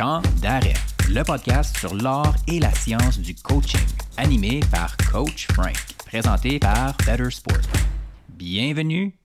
Temps d'arrêt, le podcast sur l'art et la science du coaching, animé par Coach Frank, présenté par Better Sport. Bienvenue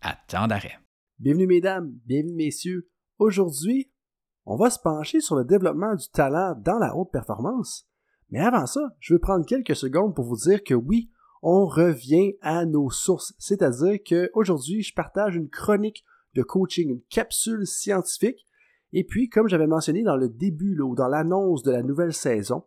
à Temps d'arrêt. Bienvenue mesdames, bienvenue messieurs. Aujourd'hui, on va se pencher sur le développement du talent dans la haute performance. Mais avant ça, je veux prendre quelques secondes pour vous dire que oui, on revient à nos sources. C'est-à-dire qu'aujourd'hui, je partage une chronique de coaching, une capsule scientifique. Et puis, comme j'avais mentionné dans le début ou dans l'annonce de la nouvelle saison,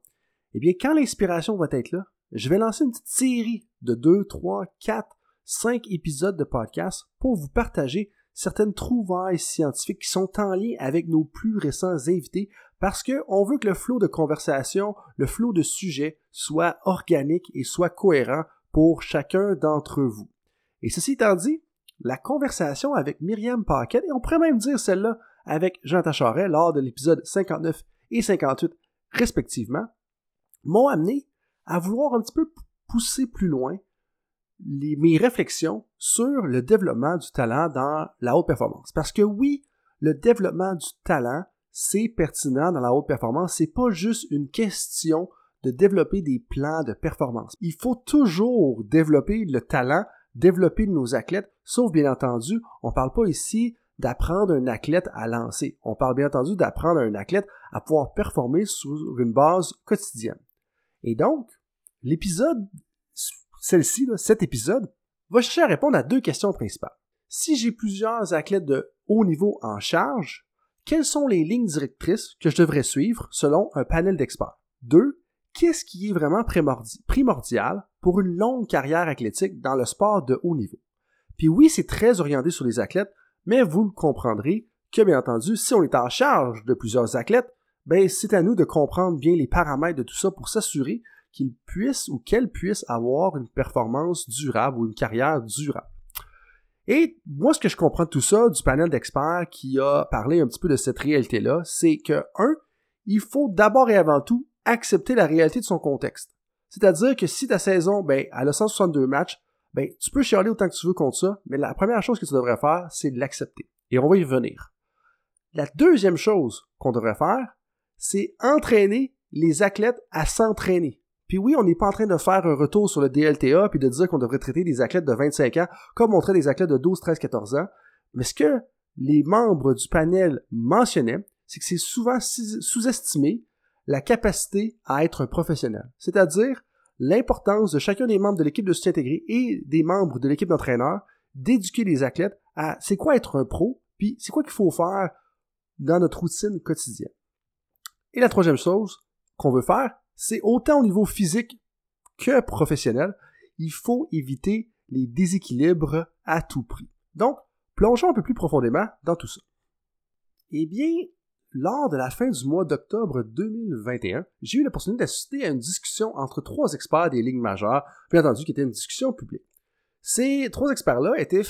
eh bien, quand l'inspiration va être là, je vais lancer une petite série de 2, 3, 4, 5 épisodes de podcast pour vous partager certaines trouvailles scientifiques qui sont en lien avec nos plus récents invités parce qu'on veut que le flot de conversation, le flot de sujets soit organique et soit cohérent pour chacun d'entre vous. Et ceci étant dit, la conversation avec Myriam Paquette, et on pourrait même dire celle-là avec Jean Tacharet lors de l'épisode 59 et 58 respectivement, m'ont amené à vouloir un petit peu pousser plus loin mes réflexions sur le développement du talent dans la haute performance. Parce que oui, le développement du talent, c'est pertinent dans la haute performance. C'est pas juste une question de développer des plans de performance. Il faut toujours développer le talent, développer nos athlètes, sauf bien entendu, on ne parle pas ici d'apprendre un athlète à lancer. On parle bien entendu d'apprendre un athlète à pouvoir performer sur une base quotidienne. Et donc, l'épisode, celle-ci, cet épisode, va chercher à répondre à deux questions principales. Si j'ai plusieurs athlètes de haut niveau en charge, quelles sont les lignes directrices que je devrais suivre selon un panel d'experts? Deux, qu'est-ce qui est vraiment primordial pour une longue carrière athlétique dans le sport de haut niveau? Puis oui, c'est très orienté sur les athlètes, mais vous le comprendrez que, bien entendu, si on est en charge de plusieurs athlètes, ben, c'est à nous de comprendre bien les paramètres de tout ça pour s'assurer qu'ils puissent ou qu'elles puissent avoir une performance durable ou une carrière durable. Et moi, ce que je comprends de tout ça, du panel d'experts qui a parlé un petit peu de cette réalité-là, c'est que, un, il faut d'abord et avant tout accepter la réalité de son contexte. C'est-à-dire que si ta saison, ben, elle a 162 matchs, ben, tu peux chialer autant que tu veux contre ça, mais la première chose que tu devrais faire, c'est l'accepter. Et on va y revenir. La deuxième chose qu'on devrait faire, c'est entraîner les athlètes à s'entraîner. Puis oui, on n'est pas en train de faire un retour sur le DLTA puis de dire qu'on devrait traiter des athlètes de 25 ans comme on traite des athlètes de 12, 13, 14 ans. Mais ce que les membres du panel mentionnaient, c'est que c'est souvent sous-estimé la capacité à être un professionnel, c'est-à-dire l'importance de chacun des membres de l'équipe de soutien intégré et des membres de l'équipe d'entraîneurs d'éduquer les athlètes à c'est quoi être un pro, puis c'est quoi qu'il faut faire dans notre routine quotidienne. Et la troisième chose qu'on veut faire, c'est autant au niveau physique que professionnel, il faut éviter les déséquilibres à tout prix. Donc, plongeons un peu plus profondément dans tout ça. Eh bien, lors de la fin du mois d'octobre 2021, j'ai eu l'opportunité d'assister à une discussion entre trois experts des lignes majeures, bien entendu qui était une discussion publique. Ces trois experts-là étaient,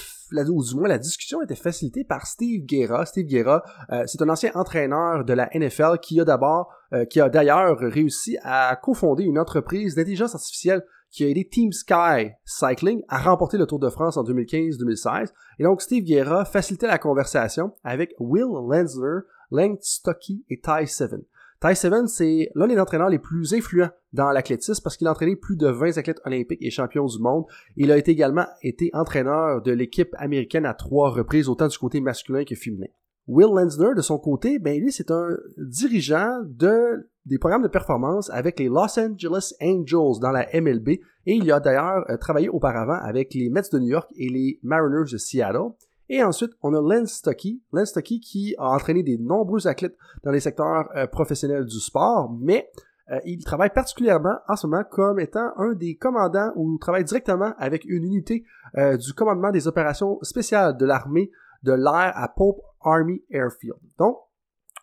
ou du moins la discussion était facilitée par Steve Guerra. Steve Guerra, euh, c'est un ancien entraîneur de la NFL qui a d'abord, euh, qui a d'ailleurs réussi à cofonder une entreprise d'intelligence artificielle qui a aidé Team Sky Cycling à remporter le Tour de France en 2015-2016. Et donc Steve Guerra facilitait la conversation avec Will Lenzler, Lang Stocky et Ty Seven. Ty Seven, c'est l'un des entraîneurs les plus influents dans l'athlétisme parce qu'il a entraîné plus de 20 athlètes olympiques et champions du monde. Il a également été entraîneur de l'équipe américaine à trois reprises, autant du côté masculin que féminin. Will Lenzner, de son côté, ben lui, c'est un dirigeant de, des programmes de performance avec les Los Angeles Angels dans la MLB et il a d'ailleurs euh, travaillé auparavant avec les Mets de New York et les Mariners de Seattle. Et ensuite, on a Len Stuckey. Len Stuckey qui a entraîné des nombreux athlètes dans les secteurs euh, professionnels du sport, mais euh, il travaille particulièrement en ce moment comme étant un des commandants ou travaille directement avec une unité euh, du commandement des opérations spéciales de l'armée de l'air à Pope Army Airfield. Donc,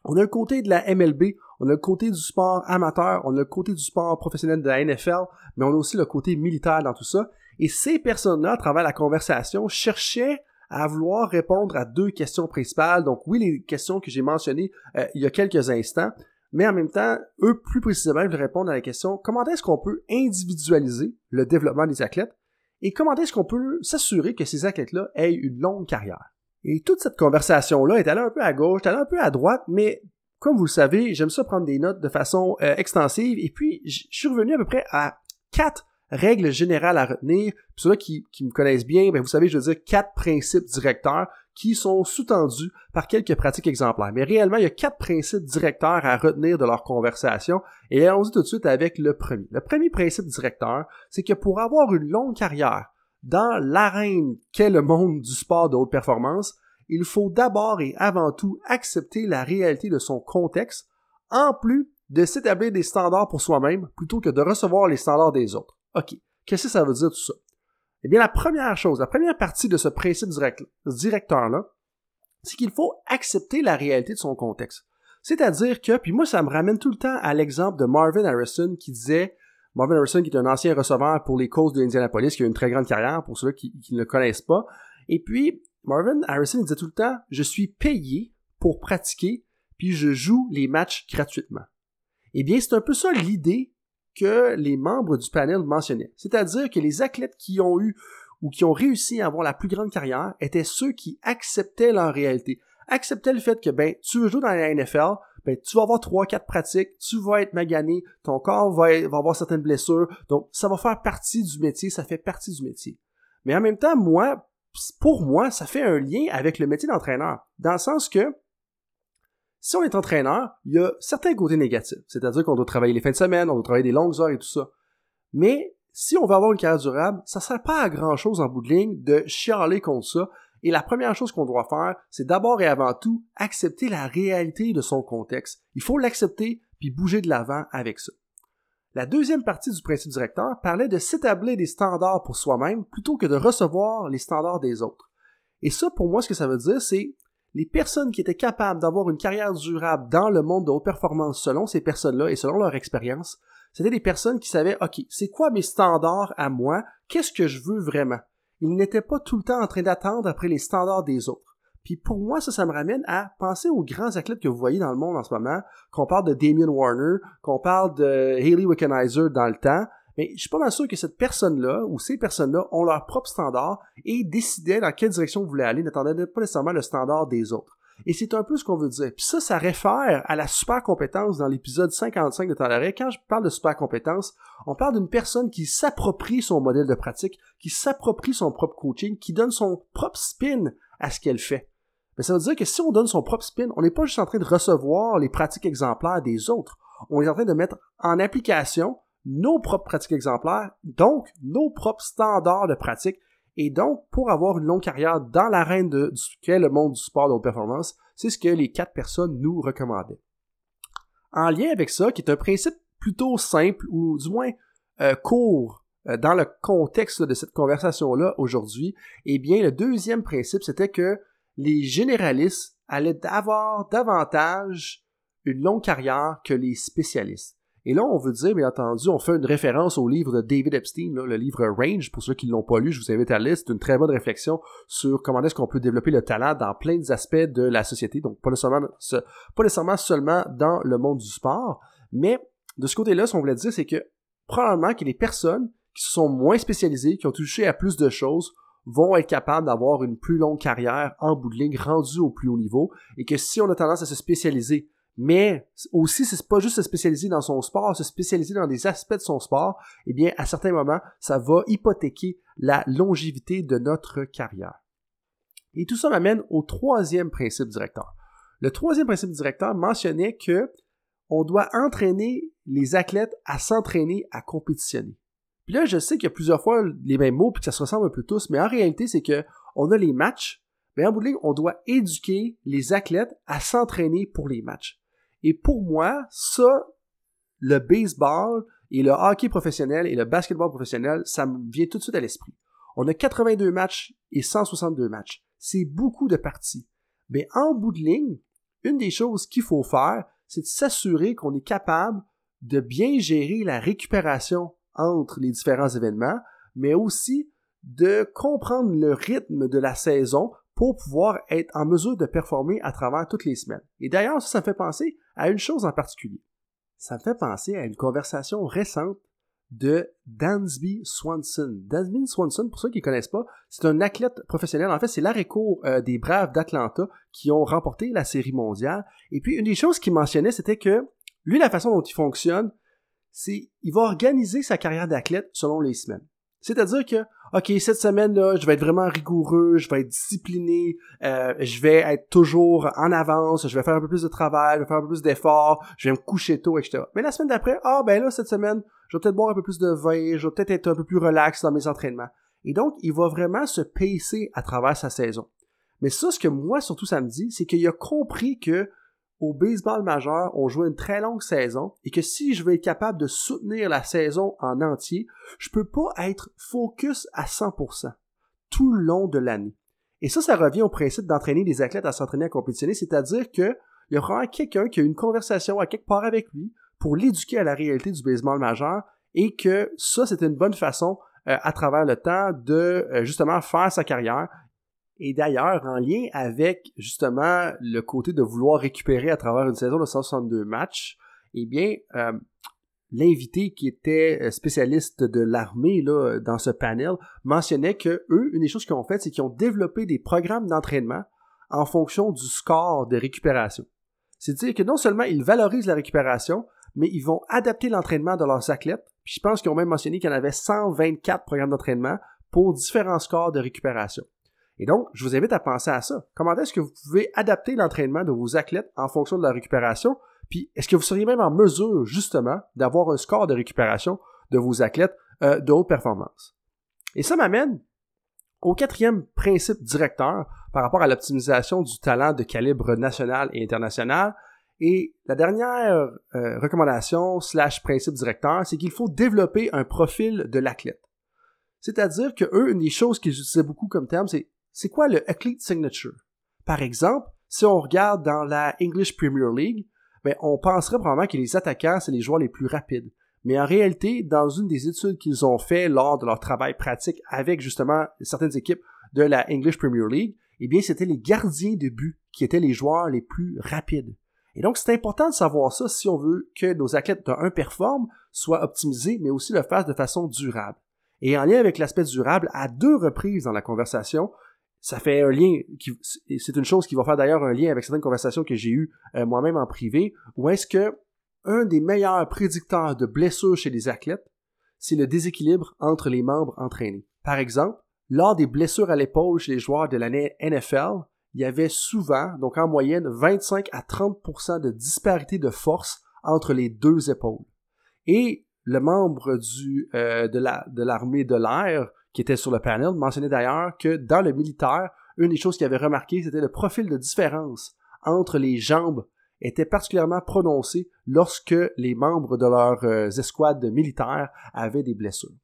on a le côté de la MLB, on a le côté du sport amateur, on a le côté du sport professionnel de la NFL, mais on a aussi le côté militaire dans tout ça. Et ces personnes-là, à travers la conversation, cherchaient à vouloir répondre à deux questions principales. Donc oui, les questions que j'ai mentionnées euh, il y a quelques instants, mais en même temps, eux, plus précisément, ils répondre à la question comment est-ce qu'on peut individualiser le développement des athlètes et comment est-ce qu'on peut s'assurer que ces athlètes-là aient une longue carrière? Et toute cette conversation-là est allée un peu à gauche, est allée un peu à droite, mais comme vous le savez, j'aime ça prendre des notes de façon euh, extensive, et puis je suis revenu à peu près à quatre règles générales à retenir. Puis ceux-là qui, qui, me connaissent bien, ben vous savez, je veux dire quatre principes directeurs qui sont sous-tendus par quelques pratiques exemplaires. Mais réellement, il y a quatre principes directeurs à retenir de leur conversation. Et allons-y tout de suite avec le premier. Le premier principe directeur, c'est que pour avoir une longue carrière dans l'arène qu'est le monde du sport de haute performance, il faut d'abord et avant tout accepter la réalité de son contexte, en plus de s'établir des standards pour soi-même plutôt que de recevoir les standards des autres. OK, qu'est-ce que ça veut dire tout ça? Eh bien, la première chose, la première partie de ce principe directeur-là, c'est qu'il faut accepter la réalité de son contexte. C'est-à-dire que, puis moi, ça me ramène tout le temps à l'exemple de Marvin Harrison qui disait, Marvin Harrison qui est un ancien receveur pour les causes de Indianapolis, qui a une très grande carrière pour ceux qui ne le connaissent pas. Et puis, Marvin Harrison disait tout le temps, je suis payé pour pratiquer, puis je joue les matchs gratuitement. Eh bien, c'est un peu ça l'idée que les membres du panel mentionnaient. C'est-à-dire que les athlètes qui ont eu ou qui ont réussi à avoir la plus grande carrière étaient ceux qui acceptaient leur réalité, acceptaient le fait que ben tu veux jouer dans la NFL, ben tu vas avoir trois quatre pratiques, tu vas être magané, ton corps va, va avoir certaines blessures, donc ça va faire partie du métier, ça fait partie du métier. Mais en même temps, moi, pour moi, ça fait un lien avec le métier d'entraîneur. Dans le sens que, si on est entraîneur, il y a certains côtés négatifs. C'est-à-dire qu'on doit travailler les fins de semaine, on doit travailler des longues heures et tout ça. Mais, si on veut avoir une carrière durable, ça ne sert pas à grand chose en bout de ligne de chialer contre ça. Et la première chose qu'on doit faire, c'est d'abord et avant tout accepter la réalité de son contexte. Il faut l'accepter puis bouger de l'avant avec ça. La deuxième partie du principe directeur parlait de s'établir des standards pour soi-même plutôt que de recevoir les standards des autres. Et ça, pour moi, ce que ça veut dire, c'est les personnes qui étaient capables d'avoir une carrière durable dans le monde de haute performance selon ces personnes-là et selon leur expérience, c'était des personnes qui savaient, OK, c'est quoi mes standards à moi? Qu'est-ce que je veux vraiment? Ils n'étaient pas tout le temps en train d'attendre après les standards des autres. Puis pour moi, ça, ça me ramène à penser aux grands athlètes que vous voyez dans le monde en ce moment, qu'on parle de Damien Warner, qu'on parle de Haley Wickenheiser dans le temps, mais je suis pas mal sûr que cette personne-là, ou ces personnes-là, ont leur propre standard et décidaient dans quelle direction vous voulez aller, n'attendaient pas nécessairement le standard des autres. Et c'est un peu ce qu'on veut dire. Puis ça, ça réfère à la super compétence dans l'épisode 55 de d'arrêt. Quand je parle de super compétence, on parle d'une personne qui s'approprie son modèle de pratique, qui s'approprie son propre coaching, qui donne son propre spin à ce qu'elle fait. Mais ça veut dire que si on donne son propre spin, on n'est pas juste en train de recevoir les pratiques exemplaires des autres. On est en train de mettre en application nos propres pratiques exemplaires, donc nos propres standards de pratique. Et donc, pour avoir une longue carrière dans l'arène de qu'est le monde du sport de haute performance, c'est ce que les quatre personnes nous recommandaient. En lien avec ça, qui est un principe plutôt simple, ou du moins euh, court euh, dans le contexte de cette conversation-là aujourd'hui, eh bien, le deuxième principe, c'était que les généralistes allaient avoir davantage une longue carrière que les spécialistes. Et là, on veut dire, bien entendu, on fait une référence au livre de David Epstein, le livre Range. Pour ceux qui ne l'ont pas lu, je vous invite à lire. C'est une très bonne réflexion sur comment est-ce qu'on peut développer le talent dans plein d'aspects de la société. Donc, pas nécessairement, seulement dans le monde du sport. Mais de ce côté-là, ce qu'on voulait dire, c'est que probablement que les personnes qui sont moins spécialisées, qui ont touché à plus de choses, vont être capables d'avoir une plus longue carrière en bout de ligne rendue au plus haut niveau et que si on a tendance à se spécialiser mais aussi c'est pas juste se spécialiser dans son sport, se spécialiser dans des aspects de son sport, eh bien à certains moments, ça va hypothéquer la longévité de notre carrière. Et tout ça m'amène au troisième principe directeur. Le troisième principe directeur mentionnait que on doit entraîner les athlètes à s'entraîner à compétitionner. Puis là, je sais qu'il y a plusieurs fois les mêmes mots puis que ça se ressemble un peu tous, mais en réalité, c'est que on a les matchs, mais en bout de ligne, on doit éduquer les athlètes à s'entraîner pour les matchs. Et pour moi, ça, le baseball et le hockey professionnel et le basketball professionnel, ça me vient tout de suite à l'esprit. On a 82 matchs et 162 matchs. C'est beaucoup de parties. Mais en bout de ligne, une des choses qu'il faut faire, c'est de s'assurer qu'on est capable de bien gérer la récupération entre les différents événements, mais aussi de comprendre le rythme de la saison pour pouvoir être en mesure de performer à travers toutes les semaines. Et d'ailleurs, ça, me fait penser à une chose en particulier. Ça me fait penser à une conversation récente de Dansby Swanson. Dansby Swanson, pour ceux qui ne connaissent pas, c'est un athlète professionnel. En fait, c'est l'arrêt-court euh, des Braves d'Atlanta qui ont remporté la Série mondiale. Et puis, une des choses qu'il mentionnait, c'était que lui, la façon dont il fonctionne, c'est il va organiser sa carrière d'athlète selon les semaines. C'est-à-dire que, OK, cette semaine-là, je vais être vraiment rigoureux, je vais être discipliné, euh, je vais être toujours en avance, je vais faire un peu plus de travail, je vais faire un peu plus d'efforts, je vais me coucher tôt, etc. Mais la semaine d'après, ah ben là, cette semaine, je vais peut-être boire un peu plus de vin, je vais peut-être être un peu plus relax dans mes entraînements. Et donc, il va vraiment se pacer à travers sa saison. Mais ça, ce que moi, surtout, ça me dit, c'est qu'il a compris que au baseball majeur, on joue une très longue saison et que si je veux être capable de soutenir la saison en entier, je peux pas être focus à 100% tout le long de l'année. Et ça, ça revient au principe d'entraîner les athlètes à s'entraîner à compétitionner, c'est-à-dire que il y aura quelqu'un qui a une conversation à quelque part avec lui pour l'éduquer à la réalité du baseball majeur et que ça, c'est une bonne façon euh, à travers le temps de euh, justement faire sa carrière et d'ailleurs, en lien avec justement le côté de vouloir récupérer à travers une saison de 162 matchs, eh bien, euh, l'invité qui était euh, spécialiste de l'armée dans ce panel mentionnait que eux, une des choses qu'ils ont fait, c'est qu'ils ont développé des programmes d'entraînement en fonction du score de récupération. C'est-à-dire que non seulement ils valorisent la récupération, mais ils vont adapter l'entraînement de leurs athlètes. Puis je pense qu'ils ont même mentionné qu'il y en avait 124 programmes d'entraînement pour différents scores de récupération. Et donc, je vous invite à penser à ça. Comment est-ce que vous pouvez adapter l'entraînement de vos athlètes en fonction de la récupération? Puis, est-ce que vous seriez même en mesure, justement, d'avoir un score de récupération de vos athlètes euh, de haute performance? Et ça m'amène au quatrième principe directeur par rapport à l'optimisation du talent de calibre national et international. Et la dernière euh, recommandation slash principe directeur, c'est qu'il faut développer un profil de l'athlète. C'est-à-dire que eux, une des choses qu'ils utilisaient beaucoup comme terme, c'est c'est quoi le Athlete Signature? Par exemple, si on regarde dans la English Premier League, ben, on penserait probablement que les attaquants, c'est les joueurs les plus rapides. Mais en réalité, dans une des études qu'ils ont fait lors de leur travail pratique avec justement certaines équipes de la English Premier League, eh bien, c'était les gardiens de but qui étaient les joueurs les plus rapides. Et donc, c'est important de savoir ça si on veut que nos athlètes de 1 performent, soient optimisés, mais aussi le fassent de façon durable. Et en lien avec l'aspect durable, à deux reprises dans la conversation, ça fait un lien, c'est une chose qui va faire d'ailleurs un lien avec certaines conversations que j'ai eues euh, moi-même en privé, où est-ce que un des meilleurs prédicteurs de blessures chez les athlètes, c'est le déséquilibre entre les membres entraînés. Par exemple, lors des blessures à l'épaule chez les joueurs de l'année NFL, il y avait souvent, donc en moyenne, 25 à 30% de disparité de force entre les deux épaules. Et le membre du, euh, de l'armée de l'air qui était sur le panel, mentionnait d'ailleurs que dans le militaire, une des choses qu'il avait remarqué, c'était le profil de différence entre les jambes était particulièrement prononcé lorsque les membres de leurs euh, escouades militaires avaient des blessures.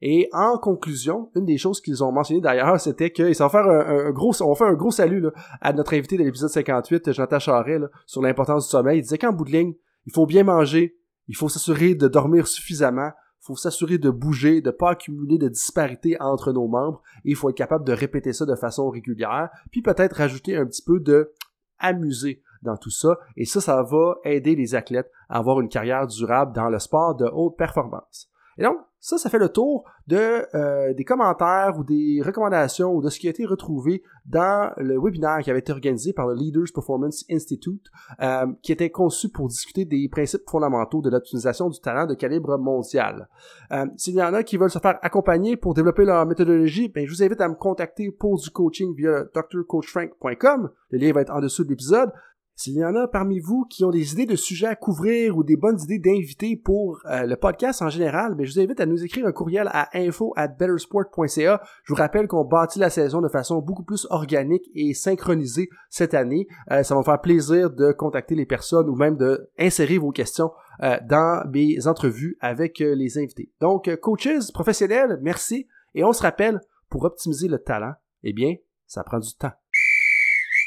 Et en conclusion, une des choses qu'ils ont mentionné d'ailleurs, c'était qu'ils vont faire un, gros, on fait un gros salut à notre invité de l'épisode 58, Jonathan Charret, sur l'importance du sommeil. Il disait qu'en bout de ligne, il faut bien manger, il faut s'assurer de dormir suffisamment, faut s'assurer de bouger, de pas accumuler de disparités entre nos membres, et il faut être capable de répéter ça de façon régulière, puis peut-être rajouter un petit peu de amuser dans tout ça, et ça, ça va aider les athlètes à avoir une carrière durable dans le sport de haute performance. Et donc, ça, ça fait le tour de, euh, des commentaires ou des recommandations ou de ce qui a été retrouvé dans le webinaire qui avait été organisé par le Leaders Performance Institute, euh, qui était conçu pour discuter des principes fondamentaux de l'optimisation du talent de calibre mondial. Euh, S'il y en a qui veulent se faire accompagner pour développer leur méthodologie, ben, je vous invite à me contacter pour du coaching via drcoachfrank.com. Le lien va être en dessous de l'épisode. S'il y en a parmi vous qui ont des idées de sujets à couvrir ou des bonnes idées d'invités pour euh, le podcast en général, mais ben, je vous invite à nous écrire un courriel à info at bettersport.ca. Je vous rappelle qu'on bâtit la saison de façon beaucoup plus organique et synchronisée cette année. Euh, ça va me faire plaisir de contacter les personnes ou même de insérer vos questions euh, dans mes entrevues avec les invités. Donc, coaches professionnels, merci. Et on se rappelle, pour optimiser le talent, eh bien, ça prend du temps.